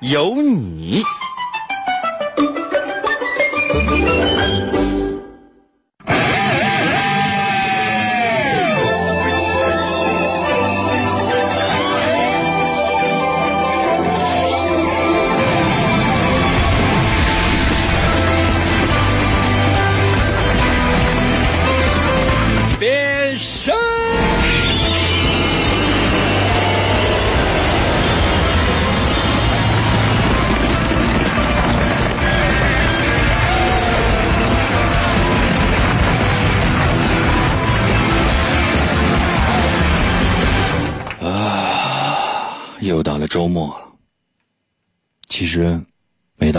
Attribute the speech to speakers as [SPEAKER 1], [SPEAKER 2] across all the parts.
[SPEAKER 1] 有你。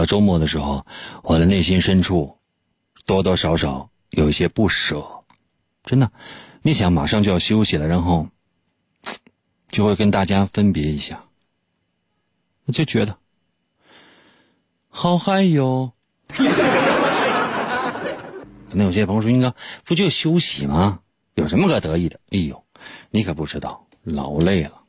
[SPEAKER 1] 周末的时候，我的内心深处多多少少有一些不舍。真的，你想马上就要休息了，然后 就会跟大家分别一下，我就觉得好嗨哟。那有些朋友说：“应该不就休息吗？有什么可得意的？”哎呦，你可不知道，老累了。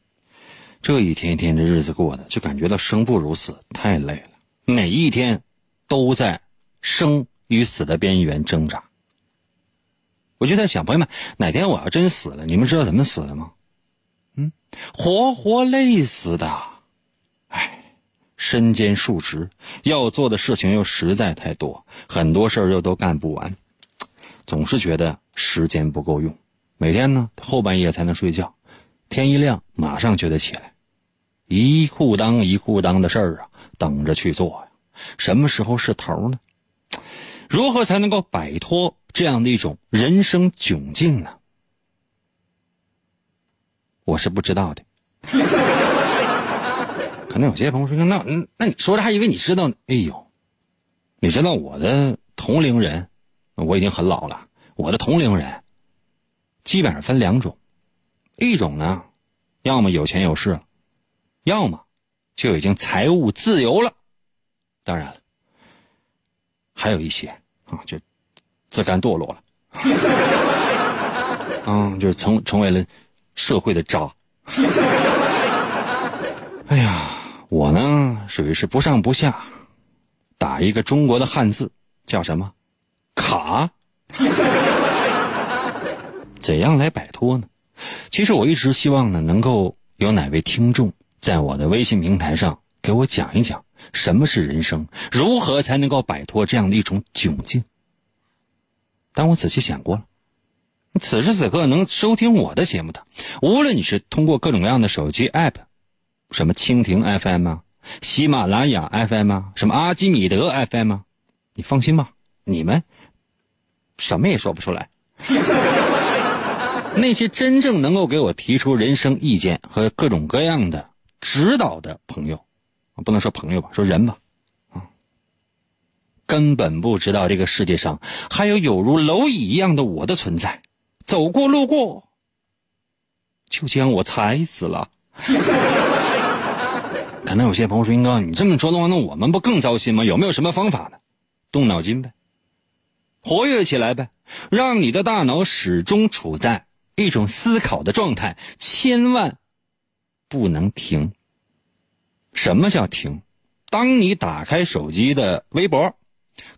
[SPEAKER 1] 这一天一天的日子过的，就感觉到生不如死，太累了。每一天都在生与死的边缘挣扎。我就在想，朋友们，哪天我要真死了，你们知道怎么死的吗？嗯，活活累死的。唉，身兼数职，要做的事情又实在太多，很多事儿又都干不完，总是觉得时间不够用。每天呢，后半夜才能睡觉，天一亮马上就得起来，一裤裆一裤裆的事儿啊，等着去做呀。什么时候是头呢？如何才能够摆脱这样的一种人生窘境呢？我是不知道的。可能有些朋友说：“那那你说的还以为你知道呢。”哎呦，你知道我的同龄人，我已经很老了。我的同龄人基本上分两种，一种呢，要么有钱有势，要么就已经财务自由了。当然了，还有一些啊，就自甘堕落了，嗯，就是成成为了社会的渣。哎呀，我呢属于是不上不下，打一个中国的汉字叫什么？卡。怎样来摆脱呢？其实我一直希望呢，能够有哪位听众在我的微信平台上给我讲一讲什么是人生，如何才能够摆脱这样的一种窘境。但我仔细想过了，此时此刻能收听我的节目的，无论你是通过各种各样的手机 app，什么蜻蜓 FM 啊、喜马拉雅 FM 啊、什么阿基米德 FM 啊，你放心吧，你们什么也说不出来。那些真正能够给我提出人生意见和各种各样的指导的朋友，不能说朋友吧，说人吧，啊，根本不知道这个世界上还有有如蝼蚁一样的我的存在，走过路过，就将我踩死了。可能有些朋友说：“英哥，你这么说的话，那我们不更糟心吗？有没有什么方法呢？动脑筋呗，活跃起来呗，让你的大脑始终处在。”一种思考的状态，千万不能停。什么叫停？当你打开手机的微博，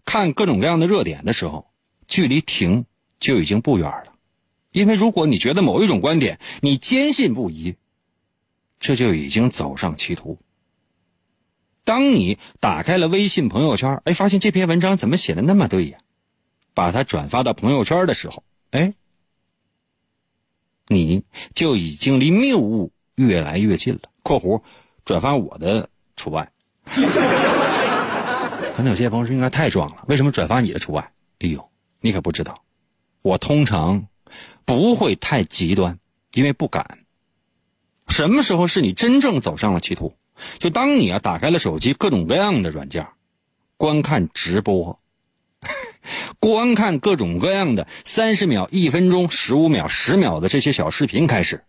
[SPEAKER 1] 看各种各样的热点的时候，距离停就已经不远了。因为如果你觉得某一种观点你坚信不疑，这就已经走上歧途。当你打开了微信朋友圈，哎，发现这篇文章怎么写的那么对呀？把它转发到朋友圈的时候，哎。你就已经离谬误越来越近了。（括弧转发我的除外。）可能有些朋友说应该太壮了，为什么转发你的除外？哎呦，你可不知道，我通常不会太极端，因为不敢。什么时候是你真正走上了歧途？就当你啊打开了手机各种各样的软件，观看直播，观看各种各样的三十秒、一分钟、十五秒、十秒的这些小视频开始，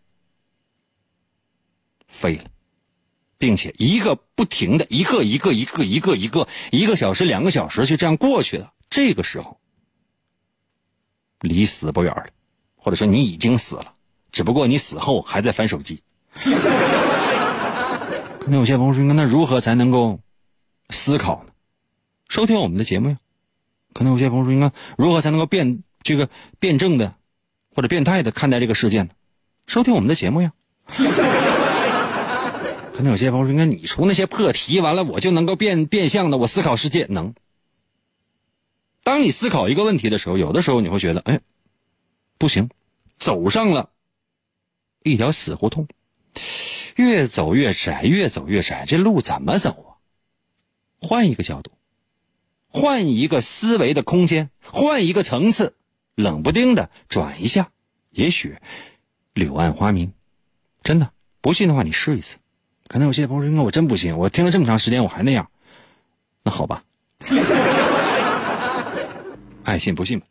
[SPEAKER 1] 废了，并且一个不停的一个一个一个一个一个一个小时、两个小时就这样过去了。这个时候，离死不远了，或者说你已经死了，只不过你死后还在翻手机。可能有些朋友说：“那如何才能够思考呢？”收听我们的节目呀。可能有些朋友说：“应该如何才能够辩这个辩证的或者变态的看待这个事件呢？”收听我们的节目呀。可能有些朋友说：“应该你出那些破题，完了我就能够变变相的我思考世界能。”当你思考一个问题的时候，有的时候你会觉得：“哎，不行，走上了一条死胡同。”越走越窄，越走越窄，这路怎么走啊？换一个角度，换一个思维的空间，换一个层次，冷不丁的转一下，也许柳暗花明。真的，不信的话你试一次。可能有些朋友说：“我真不信，我听了这么长时间我还那样。”那好吧，爱信不信吧。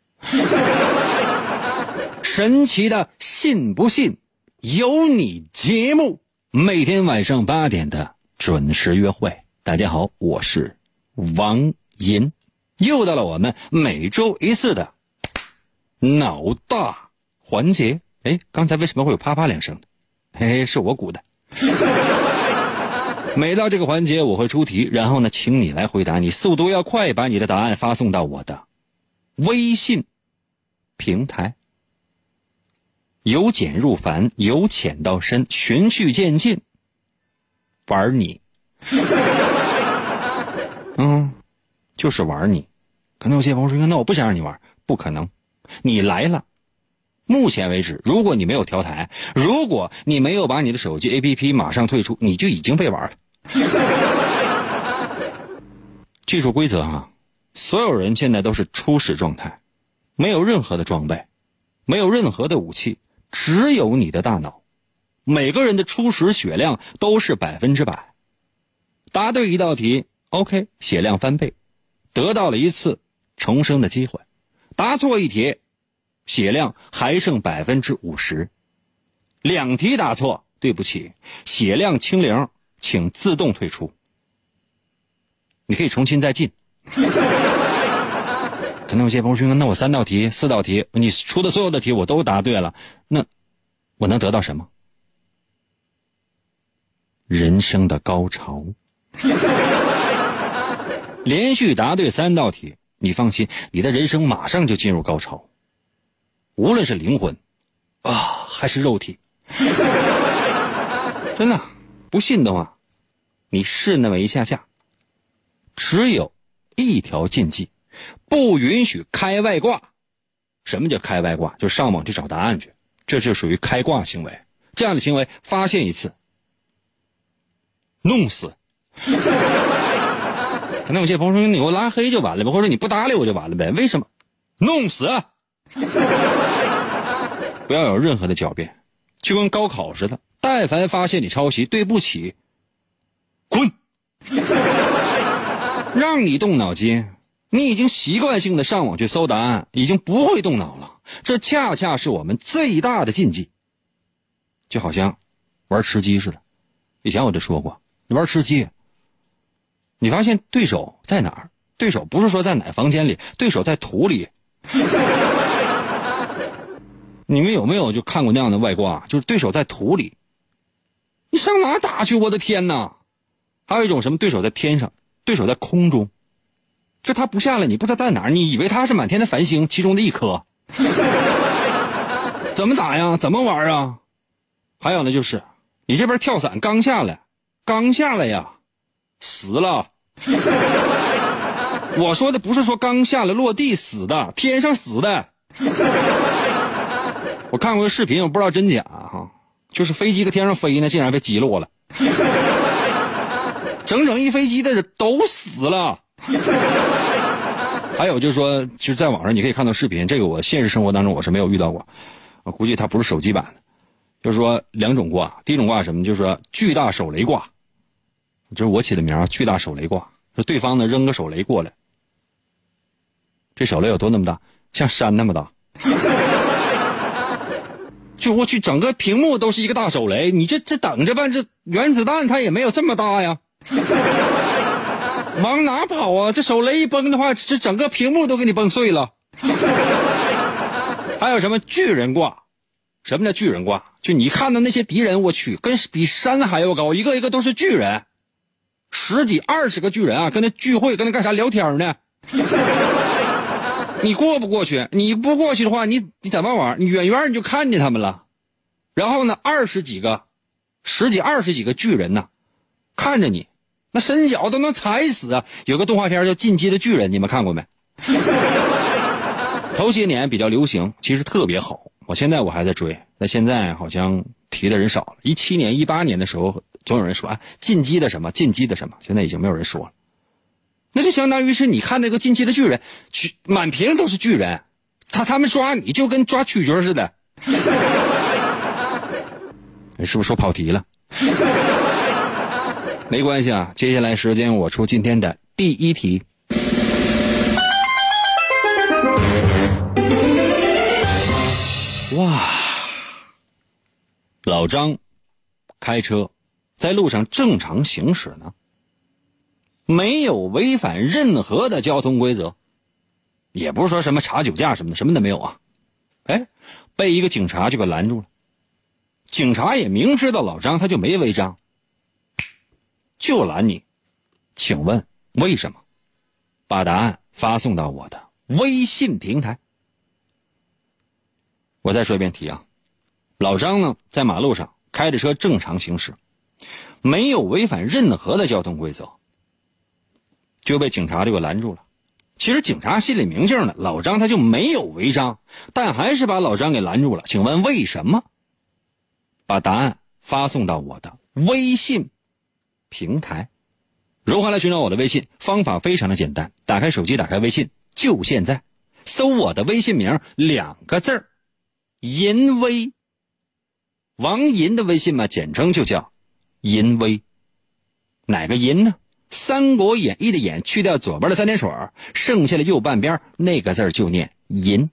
[SPEAKER 1] 神奇的信不信由你节目。每天晚上八点的准时约会，大家好，我是王银，又到了我们每周一次的脑大环节。哎，刚才为什么会有啪啪两声？嘿，是我鼓的。每到这个环节，我会出题，然后呢，请你来回答。你速度要快，把你的答案发送到我的微信平台。由简入繁，由浅到深，循序渐进。玩你，嗯，就是玩你。可能有些朋友说：“那我不想让你玩，不可能。你来了，目前为止，如果你没有调台，如果你没有把你的手机 APP 马上退出，你就已经被玩了。记住规则哈，所有人现在都是初始状态，没有任何的装备，没有任何的武器。只有你的大脑，每个人的初始血量都是百分之百。答对一道题，OK，血量翻倍，得到了一次重生的机会。答错一题，血量还剩百分之五十。两题答错，对不起，血量清零，请自动退出。你可以重新再进。可能有些朋友说：“那我三道题、四道题，你出的所有的题我都答对了，那我能得到什么？人生的高潮。连续答对三道题，你放心，你的人生马上就进入高潮，无论是灵魂啊还是肉体。真的，不信的话，你试那么一下下，只有一条禁忌。”不允许开外挂，什么叫开外挂？就上网去找答案去，这就属于开挂行为。这样的行为发现一次，弄死。可能有些朋友说：“你给我拉黑就完了呗，或者你不搭理我就完了呗？”为什么？弄死！不要有任何的狡辩，就跟高考似的，但凡发现你抄袭，对不起，滚！让你动脑筋。你已经习惯性的上网去搜答案，已经不会动脑了。这恰恰是我们最大的禁忌。就好像玩吃鸡似的，以前我就说过，你玩吃鸡，你发现对手在哪儿？对手不是说在哪房间里，对手在土里。你们有没有就看过那样的外挂？就是对手在土里，你上哪打去？我的天哪！还有一种什么？对手在天上，对手在空中。这他不下来，你不知道在哪儿，你以为他是满天的繁星其中的一颗？怎么打呀？怎么玩啊？还有呢，就是你这边跳伞刚下来，刚下来呀，死了。我说的不是说刚下来落地死的，天上死的。我看过个视频，我不知道真假哈，就是飞机搁天上飞呢，竟然被击落了，整整一飞机的人都死了。还有就是说，其实在网上你可以看到视频，这个我现实生活当中我是没有遇到过，我估计它不是手机版的。就是说两种卦，第一种卦什么？就是说巨大手雷卦，就是我起的名儿，巨大手雷挂。说对方呢扔个手雷过来，这手雷有多那么大？像山那么大。就我去，整个屏幕都是一个大手雷。你这这等着吧，这原子弹它也没有这么大呀。往哪跑啊？这手雷一崩的话，这整个屏幕都给你崩碎了。还有什么巨人挂？什么叫巨人挂？就你看到那些敌人，我去，跟比山还要高，一个一个都是巨人，十几二十个巨人啊，跟那聚会，跟那干啥聊天呢？你过不过去？你不过去的话，你你怎么玩？你远远你就看见他们了，然后呢，二十几个，十几二十几个巨人呢，看着你，那伸脚都能踩死啊！有个动画片叫《进击的巨人》，你们看过没？头些年比较流行，其实特别好。我现在我还在追，那现在好像提的人少了。一七年、一八年的时候，总有人说啊，进击的什么，进击的什么，现在已经没有人说了。那就相当于是你看那个进击的巨人，巨满屏都是巨人，他他们抓你就跟抓蛐蛐似的。哎，是不是说跑题了？没关系啊，接下来时间我出今天的第一题。哇，老张开车在路上正常行驶呢，没有违反任何的交通规则，也不是说什么查酒驾什么的，什么都没有啊。哎，被一个警察就给拦住了。警察也明知道老张他就没违章，就拦你，请问为什么？把答案发送到我的微信平台。我再说一遍题啊，老张呢在马路上开着车正常行驶，没有违反任何的交通规则，就被警察就给拦住了。其实警察心里明镜的，老张他就没有违章，但还是把老张给拦住了。请问为什么？把答案发送到我的微信平台。如何来寻找我的微信？方法非常的简单，打开手机，打开微信，就现在，搜我的微信名两个字儿。淫威，王银的微信嘛，简称就叫淫威。哪个淫呢？《三国演义》的演去掉左边的三点水，剩下的右半边那个字就念淫。《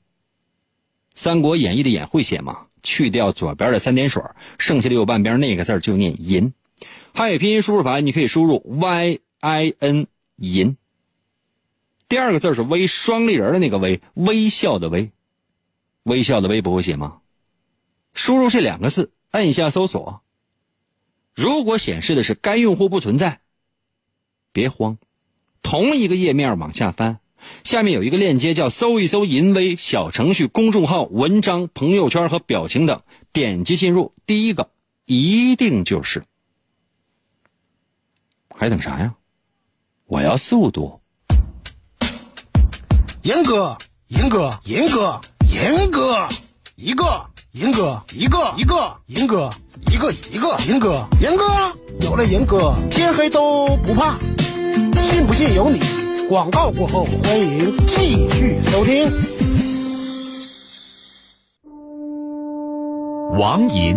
[SPEAKER 1] 三国演义》的演会写吗？去掉左边的三点水，剩下的右半边那个字就念淫。汉语拼音输入法你可以输入 y i n 淫。第二个字是微，双立人的那个微，微笑的微。微笑的微不会写吗？输入这两个字，按一下搜索。如果显示的是该用户不存在，别慌，同一个页面往下翻，下面有一个链接叫“搜一搜淫威”小程序、公众号、文章、朋友圈和表情等，点击进入，第一个一定就是。还等啥呀？我要速度。
[SPEAKER 2] 严哥，严哥，严哥。严哥，一个严哥，一个一个严哥，一个一个严哥，严哥有了严哥，天黑都不怕。信不信由你。广告过后，欢迎继续收听。
[SPEAKER 3] 王银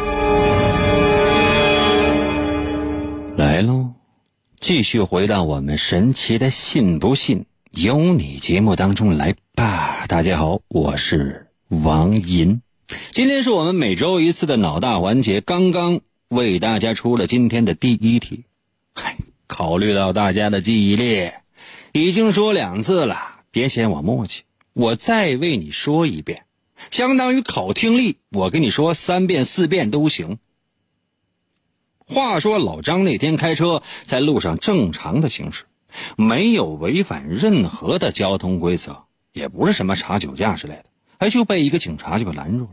[SPEAKER 1] 来喽，继续回到我们神奇的“信不信由你”节目当中来吧。大家好，我是王银。今天是我们每周一次的脑大环节，刚刚为大家出了今天的第一题。嗨，考虑到大家的记忆力，已经说两次了，别嫌我磨叽，我再为你说一遍，相当于考听力，我跟你说三遍四遍都行。话说老张那天开车在路上正常的行驶，没有违反任何的交通规则，也不是什么查酒驾之类的，哎，就被一个警察就给拦住了。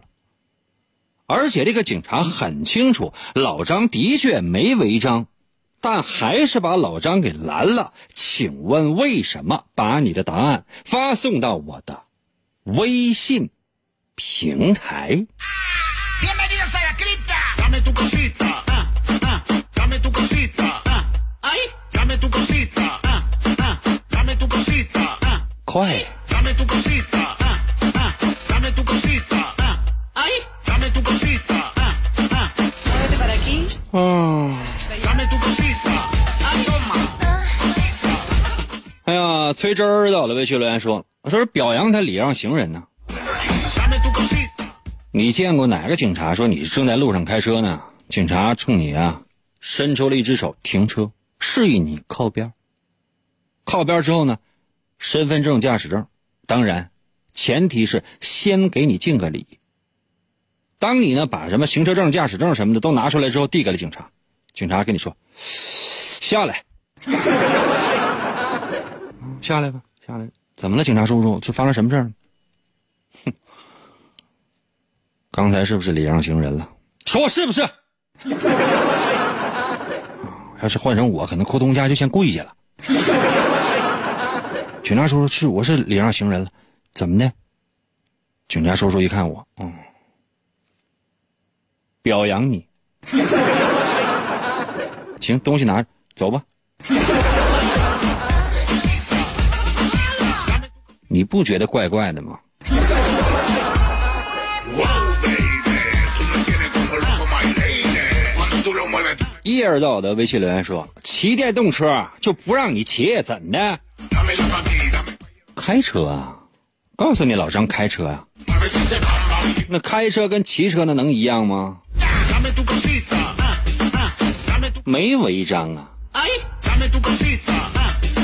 [SPEAKER 1] 而且这个警察很清楚，老张的确没违章，但还是把老张给拦了。请问为什么？把你的答案发送到我的微信平台。
[SPEAKER 4] Tu cosita. Ay, toma.
[SPEAKER 1] 哎呀，崔真儿到了微信留言说：“我说是表扬他礼让行人呢。你见过哪个警察说你正在路上开车呢？警察冲你啊，伸出了一只手停车，示意你靠边。靠边之后呢，身份证、驾驶证，当然，前提是先给你敬个礼。当你呢把什么行车证、驾驶证什么的都拿出来之后，递给了警察，警察跟你说：“下来，下来吧，下来。怎么了，警察叔叔？这发生什么事儿了？”刚才是不是礼让行人了？说是不是？要是换成我，可能扑通一下就先跪下了。警察叔叔是我是礼让行人了，怎么的？警察叔叔一看我，嗯，表扬你。行，东西拿着，走吧。你不觉得怪怪的吗？叶儿在我的微信留言说：“骑电动车就不让你骑，怎的？开车啊！告诉你，老张开车啊、那开车跟骑车那能一样吗
[SPEAKER 4] ah, ah.
[SPEAKER 1] 没违章啊
[SPEAKER 4] ah,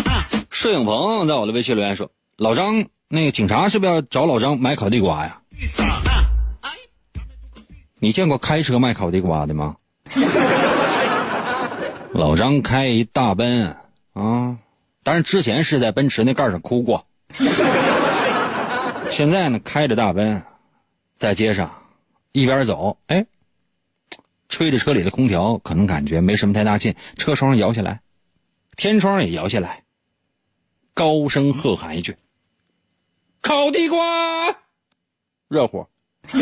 [SPEAKER 4] ah,
[SPEAKER 1] 摄影棚在我的微信留言说：老张，那个警察是不是要找老张买烤地瓜呀
[SPEAKER 4] ah,
[SPEAKER 1] 你见过开车卖烤地瓜的吗？老张开一大奔啊，但是之前是在奔驰那盖上哭过，现在呢开着大奔，在街上一边走，哎，吹着车里的空调，可能感觉没什么太大劲，车窗摇下来，天窗也摇下来，高声喝喊一句：“烤地瓜，热乎。”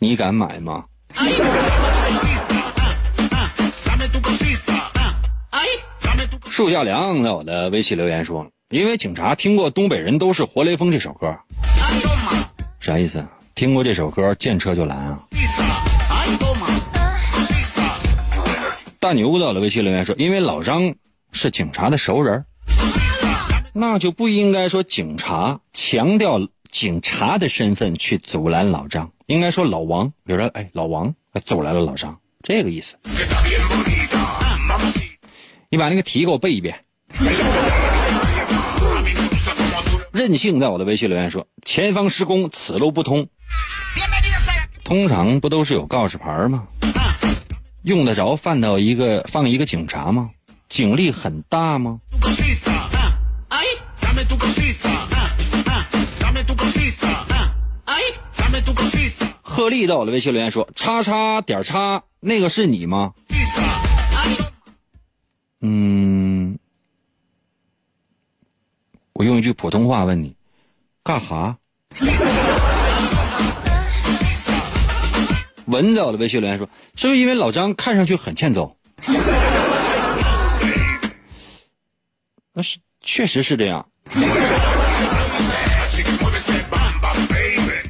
[SPEAKER 1] 你敢买吗？树下凉在我的微信留言说，因为警察听过《东北人都是活雷锋》这首歌，啥意思？听过这首歌，见车就拦啊？大牛到了微信留言说，因为老张是警察的熟人，那就不应该说警察强调警察的身份去阻拦老张，应该说老王，比如说，哎，老王阻拦了老张，这个意思。你把那个题给我背一遍。任性在我的微信留言说，前方施工，此路不通。通常不都是有告示牌吗？用得着放到一个放一个警察吗？警力很大吗？鹤力在我的微信留言说，叉叉点叉，那个是你吗？嗯，我用一句普通话问你，干哈？文在我的微信留言说：“是不是因为老张看上去很欠揍？” 那是确实是这样。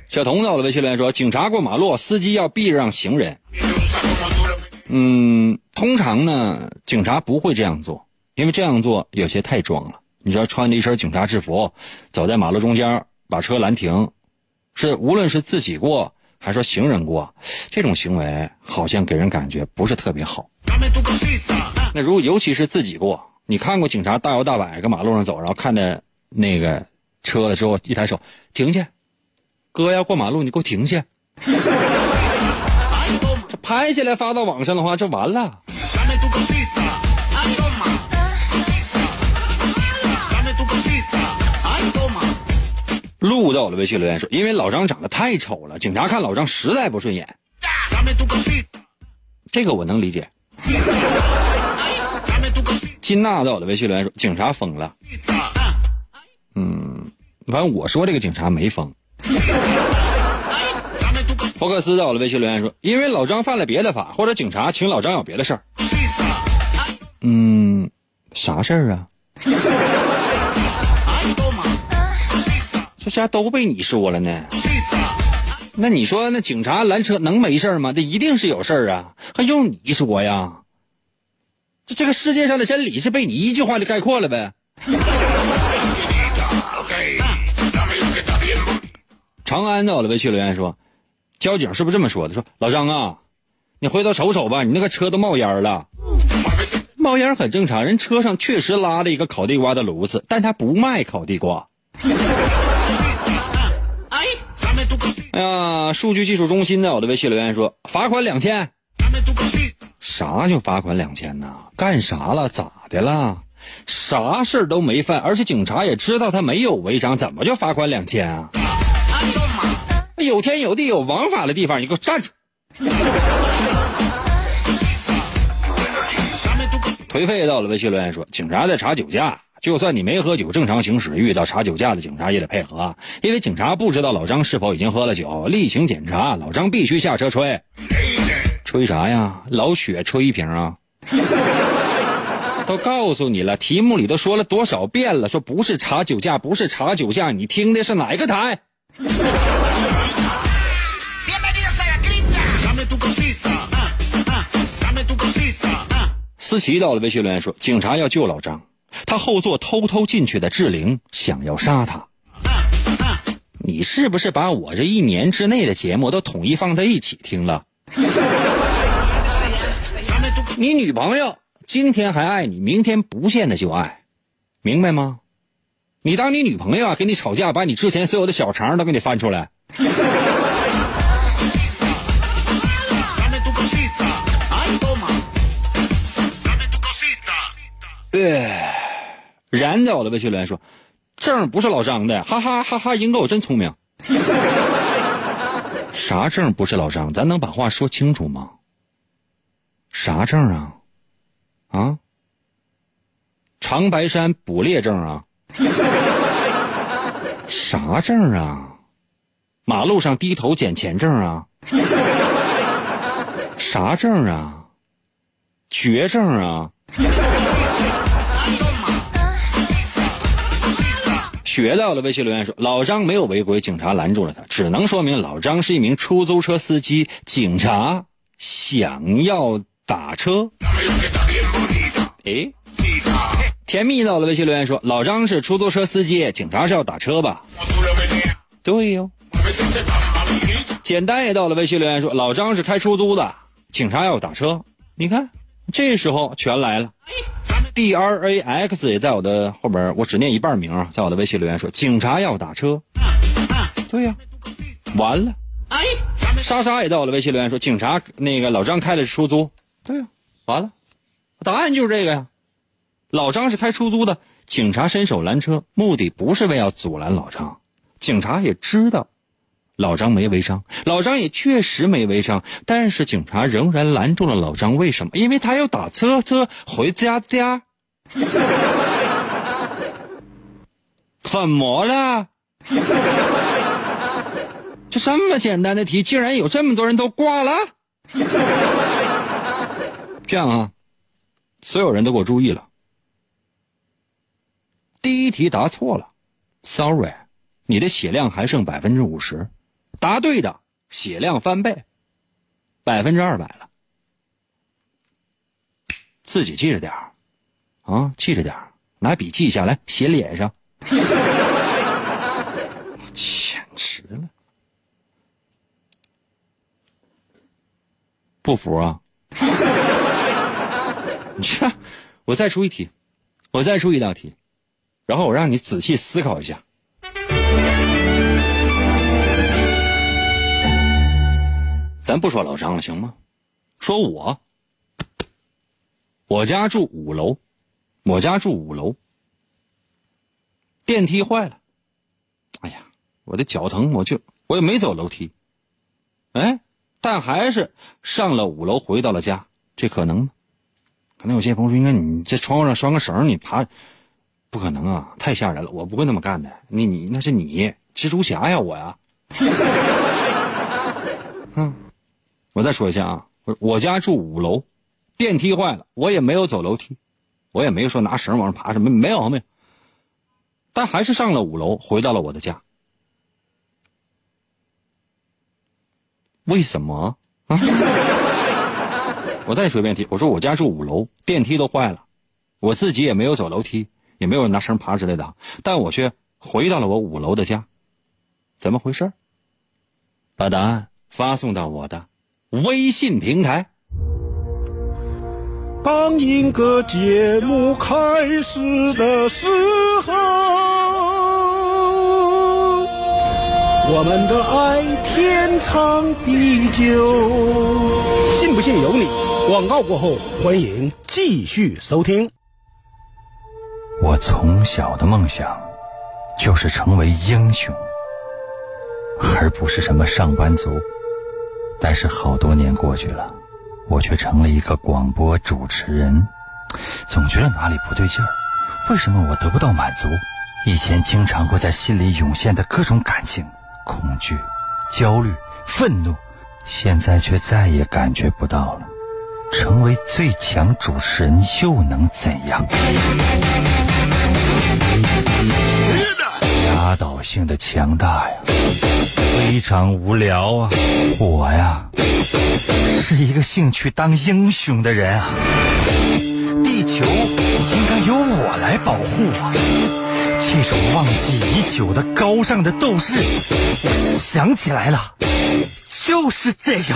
[SPEAKER 1] 小童在我的微信留言说：“警察过马路，司机要避让行人。”嗯，通常呢，警察不会这样做，因为这样做有些太装了。你知道，穿着一身警察制服，走在马路中间，把车拦停，是无论是自己过还是说行人过，这种行为好像给人感觉不是特别好。那如果尤其是自己过，你看过警察大摇大摆搁马路上走，然后看着那个车了之后，一抬手停下，哥要过马路，你给我停下。拍下来发到网上的话就完了。录到我的微信留言说因为老张长得太丑了警察看老张实在不顺眼。这个我能理解。金娜到我的微信留言说警察疯了。
[SPEAKER 4] 嗯
[SPEAKER 1] 反正我说这个警察没疯。福克斯到了微信留言说，因为老张犯了别的法，或者警察请老张有别的事儿。嗯，啥事儿啊？这家都被你说了呢。那你说那警察拦车能没事吗？这一定是有事儿啊，还用你说呀？这这个世界上的真理是被你一句话就概括了呗？长安到了微信留言说，交警是不是这么说的？说老张啊，你回头瞅瞅吧，你那个车都冒烟了。冒烟很正常，人车上确实拉了一个烤地瓜的炉子，但他不卖烤地瓜。哎呀，数据技术中心的我的微信留言说，罚款两千啥叫罚款两千呢？干啥了？咋的了？啥事儿都没犯，而且警察也知道他没有违章，怎么就罚款两千啊？有天有地有王法的地方，你给我站住！颓废到了微信留言说，警察在查酒驾，就算你没喝酒，正常行驶，遇到查酒驾的警察也得配合，因为警察不知道老张是否已经喝了酒，例行检查，老张必须下车吹。吹啥呀？老雪吹一瓶啊！都告诉你了，题目里都说了多少遍了，说不是查酒驾，不是查酒驾，你听的是哪个台？思琪到了微信留言说，警察要救老张，他后座偷偷进去的志玲想要杀他。你是不是把我这一年之内的节目都统一放在一起听了？你女朋友今天还爱你，明天不见得就爱，明白吗？你当你女朋友啊，跟你吵架，把你之前所有的小肠都给你翻出来。然在我的微信留言说，证不是老张的，哈哈哈哈！英哥我真聪明。啥证不是老张？咱能把话说清楚吗？啥证啊？啊？长白山捕猎证啊？啥证啊？马路上低头捡钱证啊？啥证啊？绝症啊？学到了微信留言说，老张没有违规，警察拦住了他，只能说明老张是一名出租车司机，警察想要打车。诶，甜蜜到了微信留言说，老张是出租车司机，警察是要打车吧？对哟。简单也到了微信留言说，老张是开出租的，警察要打车。你看，这时候全来了。D R A X 也在我的后边，我只念一半名啊，在我的微信留言说，警察要打车。对呀、完了。莎莎也在我的微信留言说，警察那个老张开的是出租。对呀、完了，答案就是这个呀。老张是开出租的，警察伸手拦车，目的不是为要阻拦老张，警察也知道老张没违章，老张也确实没违章，但是警察仍然拦住了老张，为什么？因为他要打车车回家家。怎么了？就这么简单的题，竟然有这么多人都挂了。这样啊，所有人都给我注意了。第一题答错了，sorry，你的血量还剩百分之五十，答对的血量翻倍，百分之二百了。自己记着点儿，啊记着点拿笔记下来写脸上。简直了。不服啊。我再出一题我再出一道题然后我让你仔细思考一下。咱不说老张了行吗？说我我家住五楼我家住五楼，电梯坏了，哎呀，我的脚疼，我就我也没走楼梯，哎，但还是上了五楼，回到了家，这可能吗？可能有些朋友说，应该你这窗户上拴个绳，你爬，不可能啊，太吓人了，我不会那么干的。你你那是你蜘蛛侠呀，我呀。嗯，我再说一下啊，我我家住五楼，电梯坏了，我也没有走楼梯，我也没说拿绳往上爬什么，没有没有，但还是上了五楼，回到了我的家。为什么？啊 我再说一遍题，我说我家住五楼，电梯都坏了，我自己也没有走楼梯，也没有拿绳爬之类的，但我却回到了我五楼的家，怎么回事？把答案发送到我的微信平台。
[SPEAKER 2] 当一个节目开始的时候，我们的爱天长地久。信不信由你。广告过后，欢迎继续收听。
[SPEAKER 1] 我从小的梦想就是成为英雄，而不是什么上班族。但是好多年过去了，我却成了一个广播主持人，总觉得哪里不对劲儿。为什么我得不到满足？以前经常会在心里涌现的各种感情，恐惧、焦虑、愤怒，现在却再也感觉不到了。成为最强主持人又能怎样？压倒性的强大呀，非常无聊啊！我呀，是一个兴趣当英雄的人啊！地球应该由我来保护啊！这种忘记已久的高尚的斗士，我想起来了，就是这个。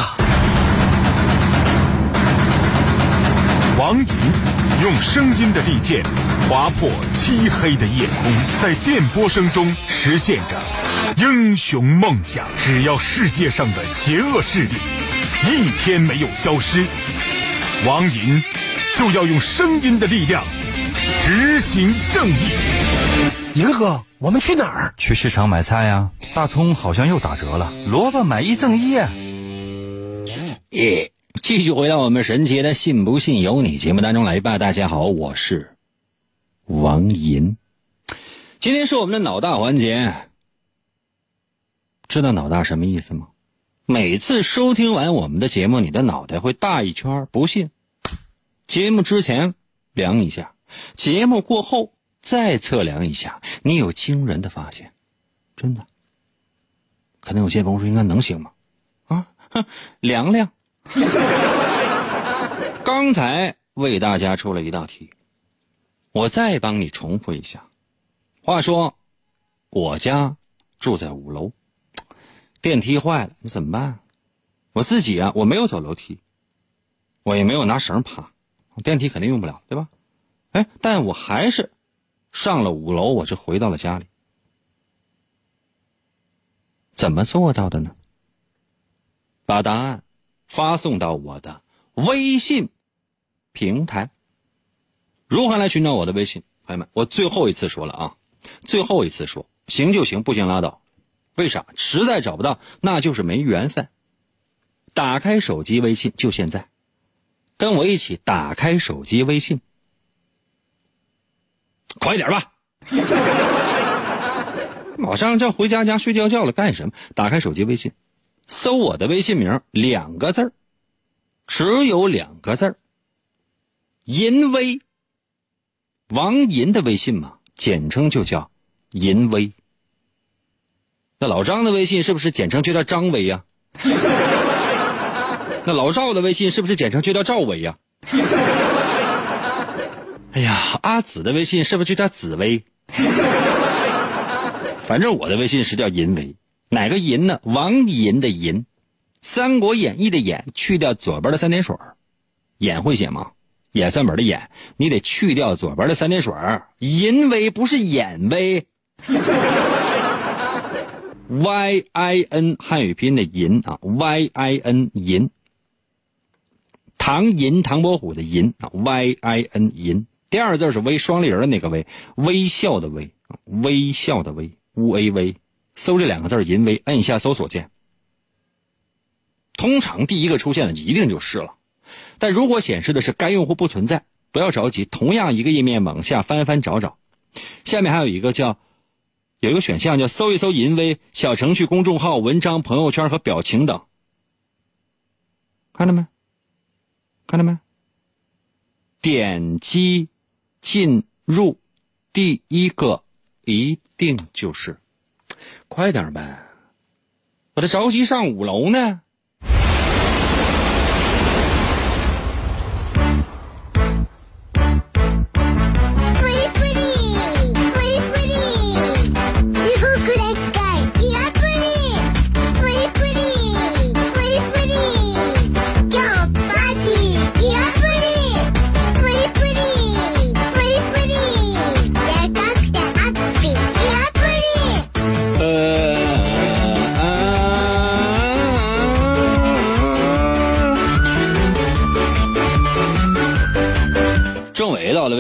[SPEAKER 5] 王银用声音的利剑划破漆黑的夜空，在电波声中实现着英雄梦想。只要世界上的邪恶势力一天没有消失，王银就要用声音的力量执行正义。
[SPEAKER 2] 银哥，我们去哪儿？
[SPEAKER 1] 去市场买菜呀，大葱好像又打折了，萝卜买一赠一。耶！继续回到我们神奇的“信不信由你”节目当中来吧。大家好，我是王银，今天是我们的脑大环节。知道脑大什么意思吗？每次收听完我们的节目，你的脑袋会大一圈。不信，节目之前量一下，节目过后再测量一下，你有惊人的发现，真的。可能有些朋友说，应该能行吗？啊，哼量量。刚才为大家出了一道题，我再帮你重复一下。话说，我家住在五楼，电梯坏了，你怎么办？我自己啊，我没有走楼梯，我也没有拿绳爬，电梯肯定用不了，对吧？哎，但我还是上了五楼，我就回到了家里。怎么做到的呢？把答案。发送到我的微信平台。如何来寻找我的微信？朋友们，我最后一次说了啊，最后一次说，行就行，不行拉倒。为啥？实在找不到，那就是没缘分。打开手机微信，就现在，跟我一起打开手机微信，快点吧！马上就要回家家睡觉觉了，干什么？打开手机微信。搜我的微信名，两个字只有两个字淫威。王银的微信嘛，简称就叫淫威。那老张的微信是不是简称就叫张威呀？那老赵的微信是不是简称就叫赵威呀？哎呀，阿紫的微信是不是就叫紫薇？反正我的微信是叫淫威。哪个银呢？王银的银，三国演义》的演去掉左边的三点水演会写吗？演算本的演，你得去掉左边的三点水儿淫威不是演威。Y I N 汉语拼音的淫啊，Y I N 淫。唐寅唐伯虎的寅啊，Y I N 寅。第二个字是微，双立人的那个微，微笑的微，微笑的微，U A 微。搜这两个字淫威，摁下搜索键。通常第一个出现的一定就是了，但如果显示的是该用户不存在，不要着急，同样一个页面往下翻翻找找，下面还有一个叫。有一个选项叫搜一搜淫威小程序、公众号、文章、朋友圈和表情等，看到没？看到没？点击进入，第一个一定就是，快点呗！我这着急上五楼呢。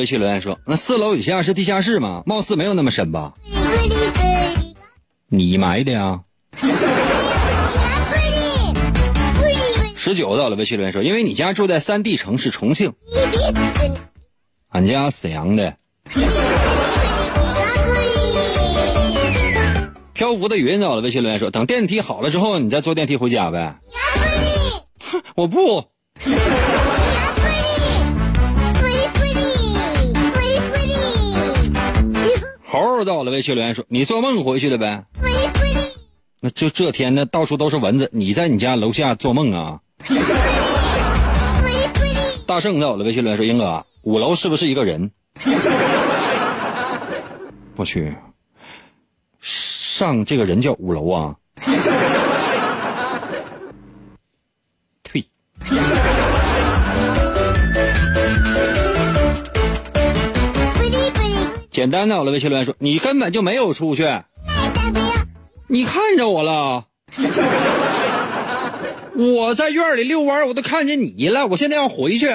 [SPEAKER 1] 微信留言说：“那四楼以下是地下室吗？貌似没有那么深吧？你埋的呀？”十九到了，微信留言说：“因为你家住在三 D 城市重庆，俺家沈阳的。”漂浮的云到了，微信留言说：“等电梯好了之后，你再坐电梯回家呗。” 我不。猴到了，微信留言说：“你做梦回去的呗？”那就这天呢，到处都是蚊子，你在你家楼下做梦啊？大圣到了，微信留言说：“英哥，五楼是不是一个人？”我去，上这个人叫五楼啊？退。简单的，我的微信留言说：“你根本就没有出去，你看着我了。我在院里遛弯，我都看见你了。我现在要回去。”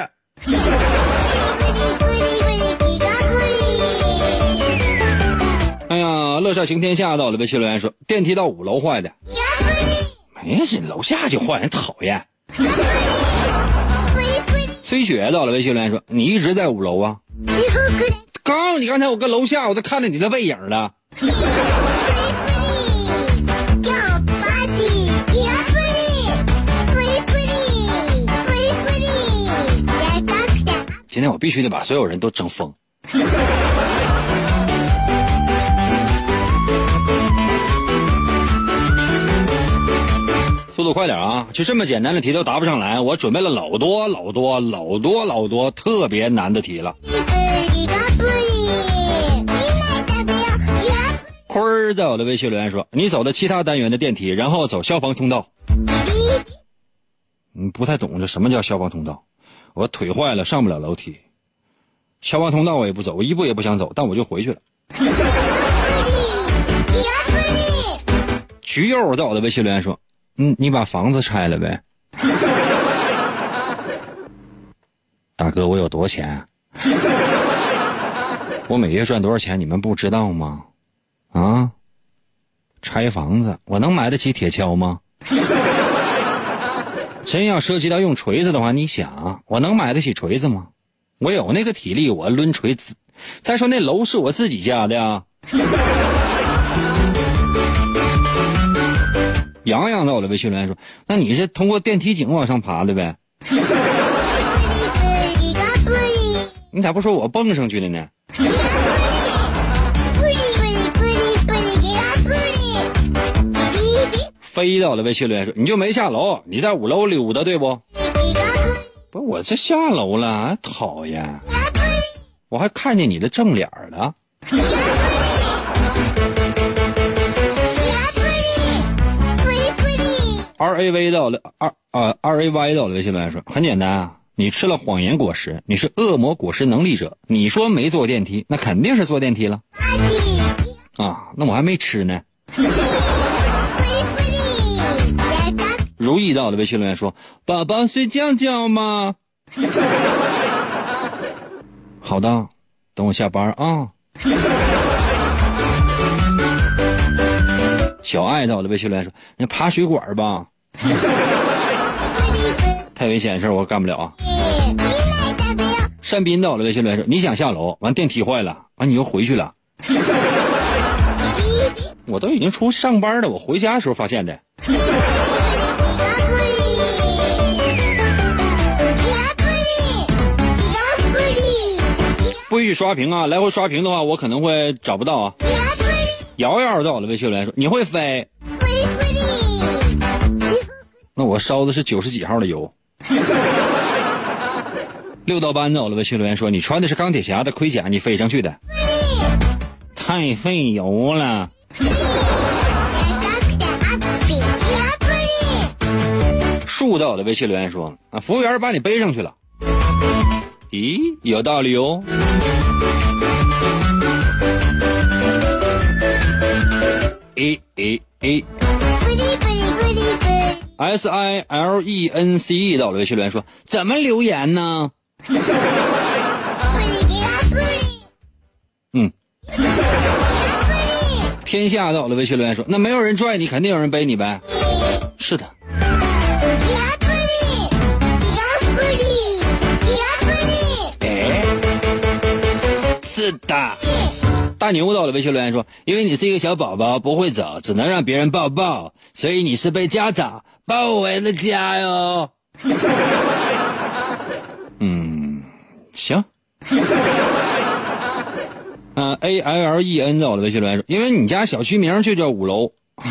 [SPEAKER 1] 哎呀，乐少行天下到了，微信留言说：“电梯到五楼坏的，没事，楼下就坏，人讨厌。”崔雪到了，微信留言说：“你一直在五楼啊？”告诉你，刚才我搁楼下，我都看着你的背影了。今天我必须得把所有人都整疯。速度快点啊！就这么简单的题都答不上来，我准备了老多老多老多老多特别难的题了。坤儿在我的微信留言说：“你走的其他单元的电梯，然后走消防通道。”嗯，不太懂这什么叫消防通道。我腿坏了，上不了楼梯。消防通道我也不走，我一步也不想走，但我就回去了。橘柚在我的微信留言说：“嗯，你把房子拆了呗。”大哥，我有多钱？我每月赚多少钱？你们不知道吗？啊！拆房子，我能买得起铁锹吗？真要涉及到用锤子的话，你想，我能买得起锤子吗？我有那个体力，我抡锤子。再说那楼是我自己家的啊。洋洋在我的微信留言说：“那你是通过电梯井往上爬的呗？” 你咋不说我蹦上去的呢？飞到了，微信留言说：“你就没下楼，你在五楼溜达，对不？”不，我这下楼了，讨厌！我还看见你的正脸了。R A V 到了二啊 R A Y 到了微信留言说很简单啊，你吃了谎言果实，你是恶魔果实能力者。你说没坐电梯，那肯定是坐电梯了啊。那我还没吃呢。如意到的微信留言说：“宝宝睡觉觉吗？” 好的，等我下班啊。小爱到的微信留言说：“你爬水管吧，太危险的事我干不了啊。”单斌到了微信留言说：“你想下楼，完电梯坏了，完你又回去了。”我都已经出上班了，我回家的时候发现的。不许刷屏啊！来回刷屏的话，我可能会找不到啊。瑶瑶到了，微信留言说：“你会飞？”那我烧的是九十几号的油。六道班走了，微信留言说：“你穿的是钢铁侠的盔甲，你飞上去的，太费油了。”树到的微信留言说：“啊，服务员把你背上去了。”咦，有道理哦。A A A S I L E N C E 到了微信留言说：“怎么留言呢？”嗯。天下到了微信留言说：“那没有人拽你，肯定有人背你呗。”是的。是的。大牛到了微信留言说：“因为你是一个小宝宝，不会走，只能让别人抱抱，所以你是被家长包围的家哟。”嗯，行。嗯，A L L E N 到了微信留言说：“因为你家小区名就叫五楼。”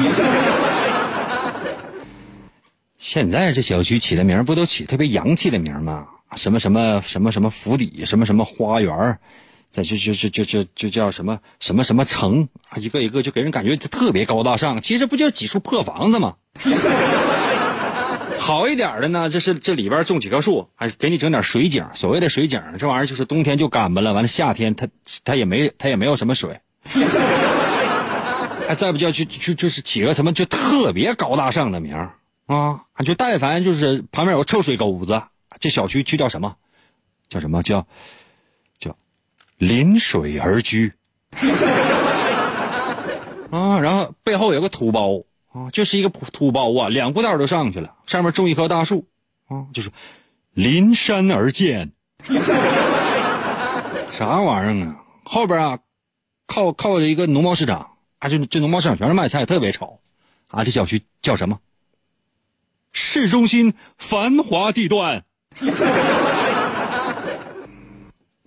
[SPEAKER 1] 现在这小区起的名不都起特别洋气的名吗？什么什么什么什么府邸，什么什么花园。再就就就就就就叫什么什么什么城啊，一个一个就给人感觉特别高大上。其实不就几处破房子吗？好一点的呢，这是这里边种几棵树，还给你整点水井。所谓的水井，这玩意儿就是冬天就干巴了，完了夏天它它也没它也没有什么水。还 再不叫就就就是起个什么就特别高大上的名啊，就但凡就是旁边有个臭水沟子，这小区就叫什么？叫什么叫？临水而居，啊，然后背后有个土包啊，就是一个土包啊，两步道都上去了，上面种一棵大树啊，就是临山而建，啥玩意儿啊？后边啊，靠靠着一个农贸市场，啊，就这农贸市场全是卖菜，特别吵啊。这小区叫什么？市中心繁华地段，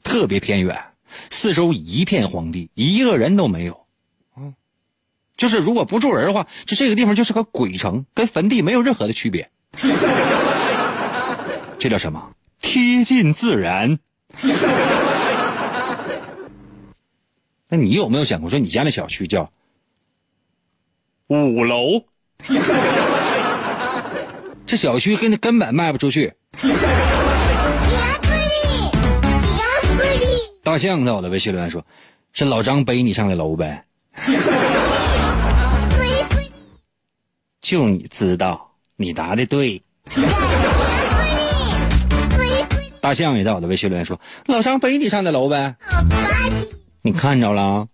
[SPEAKER 1] 特别偏远。四周一片荒地，一个人都没有，嗯，就是如果不住人的话，就这个地方就是个鬼城，跟坟地没有任何的区别。这叫什么？贴近自然。那你有没有想过，说你家那小区叫五楼？这小区根根本卖不出去。大象在我的微信留言说：“是老张背你上的楼呗。”就你知道，你答的对。大象也在我的微信留言说：“老张背你上的楼呗。”你看着了。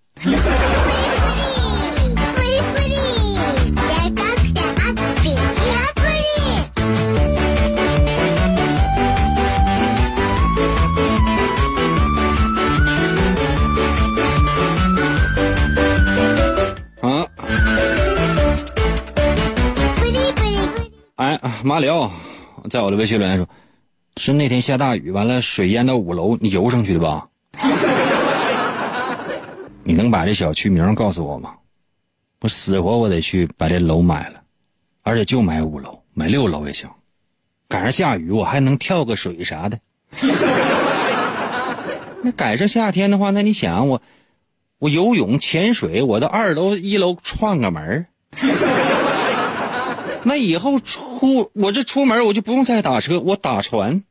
[SPEAKER 1] 哎，马里奥，在我的微信留言说，是那天下大雨，完了水淹到五楼，你游上去的吧？你能把这小区名告诉我吗？我死活我得去把这楼买了，而且就买五楼，买六楼也行。赶上下雨，我还能跳个水啥的。那赶上夏天的话，那你想我，我游泳、潜水，我到二楼、一楼串个门那以后出我这出门我就不用再打车，我打船。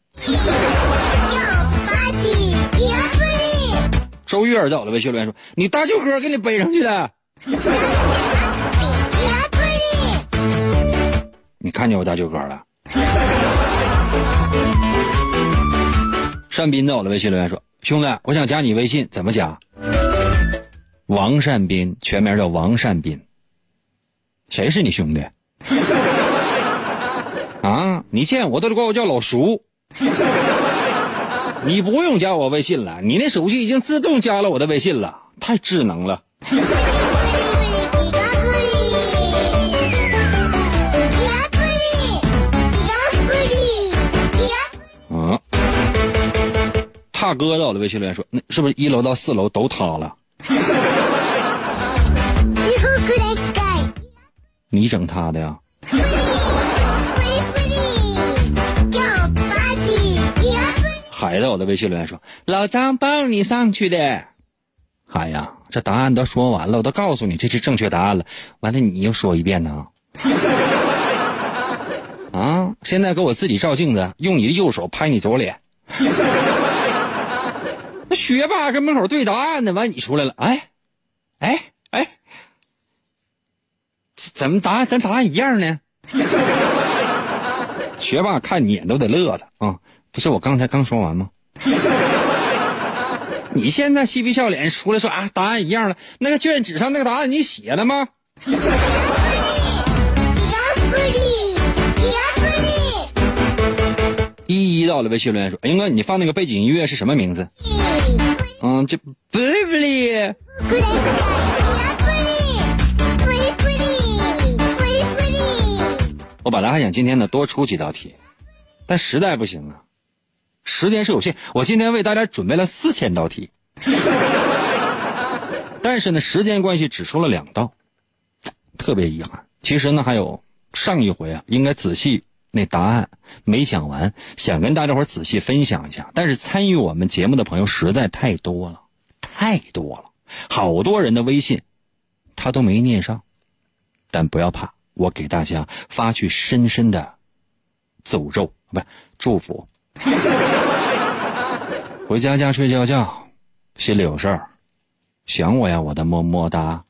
[SPEAKER 1] 周月在我的微信留言说：“你大舅哥给你背上去的。”你看见我大舅哥了？单斌在我的微信留言说：“兄弟，我想加你微信，怎么加？”王善斌，全名叫王善斌。谁是你兄弟？啊，你见我都得管我叫老叔。你不用加我微信了，你那手机已经自动加了我的微信了，太智能了。啊，踏哥到了微信留言说：“那是不是一楼到四楼都塌了？你整他的呀？”海在我的微信留言说：“老张抱你上去的。”哎呀，这答案都说完了，我都告诉你这是正确答案了，完了你又说一遍呢？啊！现在给我自己照镜子，用你的右手拍你左脸。那学霸跟门口对答案呢，完你出来了，哎，哎哎，怎么答案跟答案一样呢？学霸看你眼都得乐了啊！不是我刚才刚说完吗？你现在嬉皮笑脸出来说啊，答案一样了，那个卷纸上那个答案你写了吗？一一到了微信留言说：“英哥，你放那个背景音乐是什么名字？”嗯，就不离不离。我本来还想今天呢多出几道题，但实在不行啊，时间是有限。我今天为大家准备了四千道题，但是呢时间关系只出了两道，特别遗憾。其实呢还有上一回啊，应该仔细。那答案没讲完，想跟大家伙仔细分享一下。但是参与我们节目的朋友实在太多了，太多了，好多人的微信他都没念上。但不要怕，我给大家发去深深的诅咒，不是祝福。回家家睡觉觉，心里有事儿，想我呀，我的么么哒。